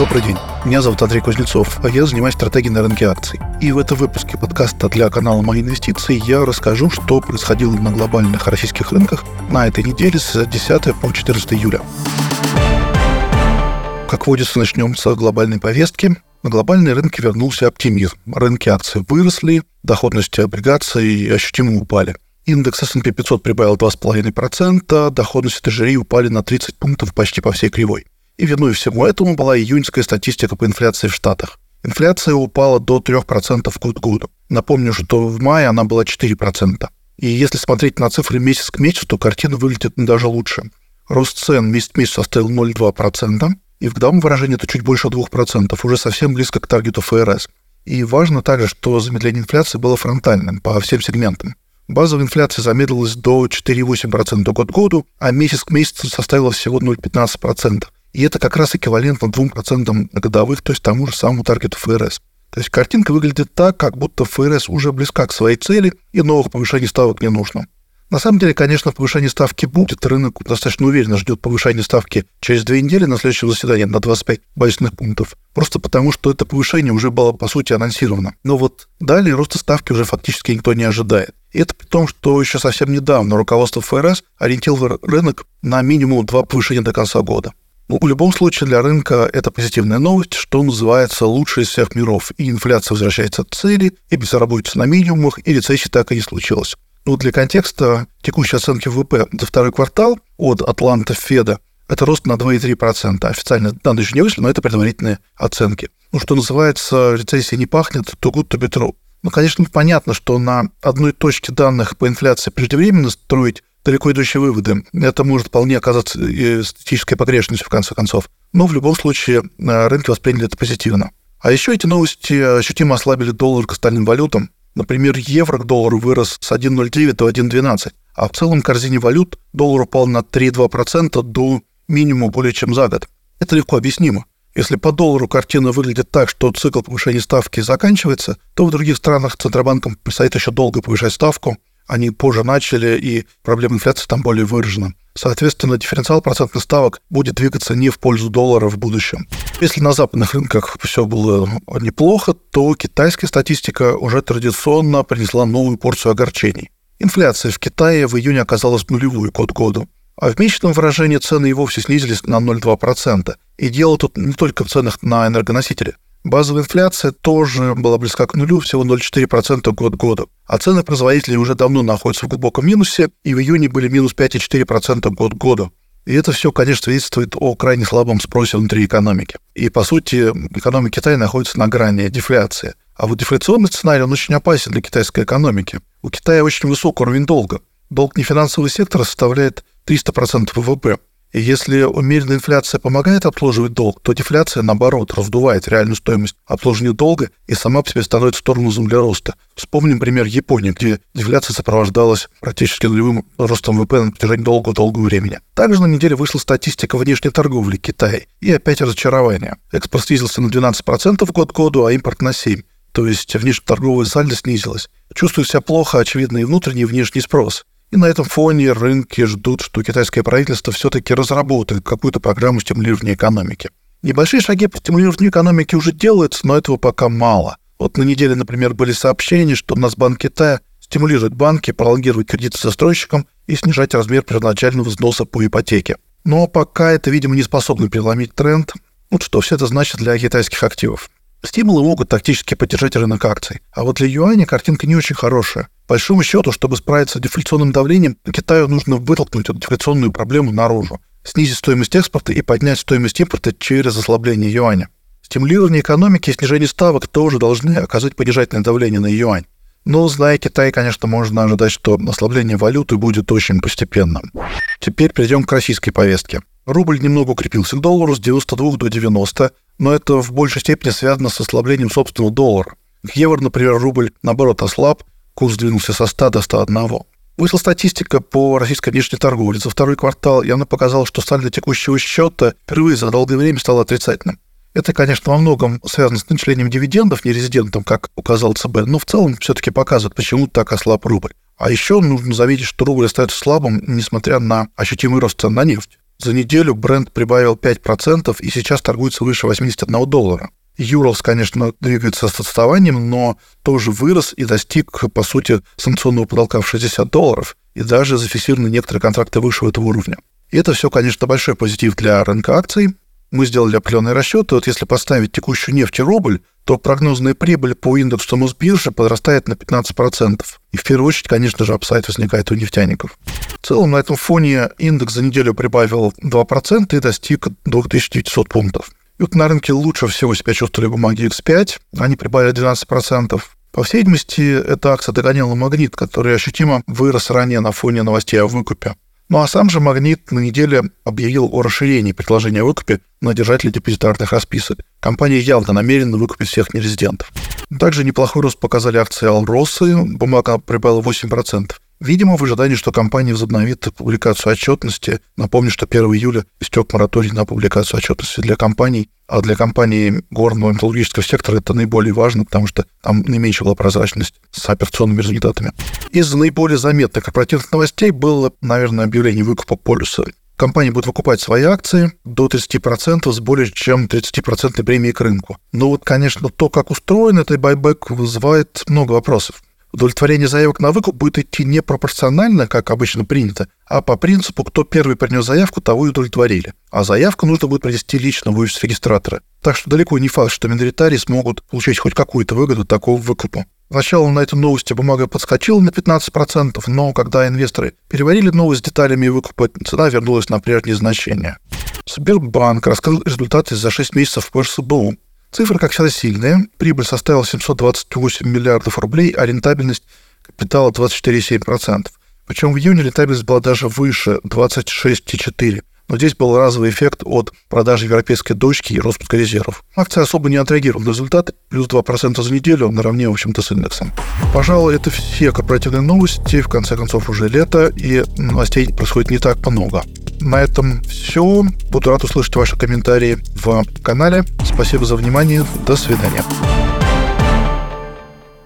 Добрый день. Меня зовут Андрей Кузнецов, а я занимаюсь стратегией на рынке акций. И в этом выпуске подкаста для канала «Мои инвестиции» я расскажу, что происходило на глобальных российских рынках на этой неделе с 10 по 14 июля. Как водится, начнем с глобальной повестки. На глобальные рынки вернулся оптимизм. Рынки акций выросли, доходности облигаций ощутимо упали. Индекс S&P 500 прибавил 2,5%, доходности тяжелей упали на 30 пунктов почти по всей кривой. И виной всему этому была июньская статистика по инфляции в Штатах. Инфляция упала до 3% год к году. Напомню, что в мае она была 4%. И если смотреть на цифры месяц к месяцу, то картина выглядит даже лучше. Рост цен месяц к месяцу составил 0,2%, и в годовом выражении это чуть больше 2%, уже совсем близко к таргету ФРС. И важно также, что замедление инфляции было фронтальным по всем сегментам. Базовая инфляция замедлилась до 4,8% год к году, а месяц к месяцу составила всего 0,15%. И это как раз эквивалентно 2% годовых, то есть тому же самому таргету ФРС. То есть картинка выглядит так, как будто ФРС уже близка к своей цели, и новых повышений ставок не нужно. На самом деле, конечно, повышение ставки будет. Рынок достаточно уверенно ждет повышения ставки через две недели на следующем заседании на 25 базисных пунктов. Просто потому, что это повышение уже было, по сути, анонсировано. Но вот далее роста ставки уже фактически никто не ожидает. И это при том, что еще совсем недавно руководство ФРС ориентировало рынок на минимум два повышения до конца года. Ну, в любом случае для рынка это позитивная новость, что называется лучший из всех миров. И инфляция возвращается к цели, и безработица на минимумах, и рецессии так и не случилось. Ну, для контекста, текущие оценки ВВП за второй квартал от Атланта Феда – это рост на 2,3%. Официально данные еще не вышли, но это предварительные оценки. Ну, что называется, рецессия не пахнет, то good to be true. Ну, конечно, понятно, что на одной точке данных по инфляции преждевременно строить далеко идущие выводы. Это может вполне оказаться статистической погрешностью, в конце концов. Но в любом случае э, рынки восприняли это позитивно. А еще эти новости ощутимо ослабили доллар к остальным валютам. Например, евро к доллару вырос с 1,09 до 1,12, а в целом корзине валют доллар упал на 3,2% до минимума более чем за год. Это легко объяснимо. Если по доллару картина выглядит так, что цикл повышения ставки заканчивается, то в других странах Центробанкам предстоит еще долго повышать ставку – они позже начали, и проблема инфляции там более выражена. Соответственно, дифференциал процентных ставок будет двигаться не в пользу доллара в будущем. Если на западных рынках все было неплохо, то китайская статистика уже традиционно принесла новую порцию огорчений. Инфляция в Китае в июне оказалась нулевой год году. А в месячном выражении цены и вовсе снизились на 0,2%. И дело тут не только в ценах на энергоносители – Базовая инфляция тоже была близка к нулю, всего 0,4% год к году. А цены производителей уже давно находятся в глубоком минусе, и в июне были минус 5,4% год к году. И это все, конечно, свидетельствует о крайне слабом спросе внутри экономики. И, по сути, экономика Китая находится на грани дефляции. А вот дефляционный сценарий, он очень опасен для китайской экономики. У Китая очень высокий уровень долга. Долг нефинансового сектора составляет 300% ВВП. И если умеренная инфляция помогает обслуживать долг, то дефляция, наоборот, раздувает реальную стоимость обслуживания долга и сама по себе становится тормозом для роста. Вспомним пример Японии, где дефляция сопровождалась практически нулевым ростом ВВП на протяжении долгого-долгого времени. Также на неделе вышла статистика внешней торговли Китая. И опять разочарование. Экспорт снизился на 12% год к году, а импорт на 7%. То есть внешнеторговая сальдо снизилась. Чувствует себя плохо, очевидно, и внутренний, и внешний спрос. И на этом фоне рынки ждут, что китайское правительство все-таки разработает какую-то программу стимулирования экономики. Небольшие шаги по стимулированию экономики уже делаются, но этого пока мало. Вот на неделе, например, были сообщения, что Нацбанк Китая стимулирует банки пролонгировать кредиты застройщикам и снижать размер первоначального взноса по ипотеке. Но пока это, видимо, не способно переломить тренд. Вот что все это значит для китайских активов. Стимулы могут тактически поддержать рынок акций, а вот для юаня картинка не очень хорошая. Большому счету, чтобы справиться с дефляционным давлением, Китаю нужно вытолкнуть эту дефляционную проблему наружу, снизить стоимость экспорта и поднять стоимость импорта через ослабление юаня. Стимулирование экономики и снижение ставок тоже должны оказать понижательное давление на юань. Но, зная Китай, конечно, можно ожидать, что ослабление валюты будет очень постепенным. Теперь перейдем к российской повестке. Рубль немного укрепился к доллару с 92 до 90, но это в большей степени связано с ослаблением собственного доллара. К евро, например, рубль, наоборот, ослаб, курс двинулся со 100 до 101. Вышла статистика по российской внешней торговле. За второй квартал и она показала, что сальдо текущего счета впервые за долгое время стало отрицательным. Это, конечно, во многом связано с начислением дивидендов нерезидентам, как указал ЦБ, но в целом все-таки показывает, почему так ослаб рубль. А еще нужно заметить, что рубль остается слабым, несмотря на ощутимый рост цен на нефть. За неделю бренд прибавил 5% и сейчас торгуется выше 81 доллара. Юрлс, конечно, двигается с отставанием, но тоже вырос и достиг, по сути, санкционного потолка в 60 долларов, и даже зафиксированы некоторые контракты выше этого уровня. И это все, конечно, большой позитив для рынка акций. Мы сделали определенные расчеты. Вот если поставить текущую нефть и рубль, то прогнозная прибыль по индексу Мосбиржи подрастает на 15%. И в первую очередь, конечно же, апсайт возникает у нефтяников. В целом, на этом фоне индекс за неделю прибавил 2% и достиг 2900 пунктов. И вот на рынке лучше всего себя чувствовали бумаги X5. Они прибавили 12%. По всей видимости, эта акция догоняла магнит, который ощутимо вырос ранее на фоне новостей о выкупе. Ну а сам же «Магнит» на неделе объявил о расширении предложения о выкупе на держателей депозитарных расписок. Компания явно намерена выкупить всех нерезидентов. Также неплохой рост показали акции «Алросы», бумага прибавила 8%. Видимо, в ожидании, что компания возобновит публикацию отчетности. Напомню, что 1 июля истек мораторий на публикацию отчетности для компаний, а для компании горного металлургического сектора это наиболее важно, потому что там наименьшая была прозрачность с операционными результатами. Из наиболее заметных корпоративных новостей было, наверное, объявление выкупа полюса. Компания будет выкупать свои акции до 30% с более чем 30% премией к рынку. Но вот, конечно, то, как устроен этот байбек, вызывает много вопросов удовлетворение заявок на выкуп будет идти не пропорционально, как обычно принято, а по принципу, кто первый принес заявку, того и удовлетворили. А заявку нужно будет принести лично в офис регистратора. Так что далеко не факт, что миноритарии смогут получить хоть какую-то выгоду такого выкупа. Сначала на этой новости бумага подскочила на 15%, но когда инвесторы переварили новость с деталями выкупа, цена вернулась на прежние значения. Сбербанк раскрыл результаты за 6 месяцев по РСБУ. Цифры, как всегда, сильные. Прибыль составила 728 миллиардов рублей, а рентабельность капитала 24,7%. Причем в июне рентабельность была даже выше 26,4%. Но здесь был разовый эффект от продажи европейской дочки и распуска резервов. Акция особо не отреагировала на результат, плюс 2% за неделю, наравне, в общем-то, с индексом. Пожалуй, это все корпоративные новости. В конце концов, уже лето, и новостей происходит не так много. На этом все. Буду рад услышать ваши комментарии в канале. Спасибо за внимание. До свидания.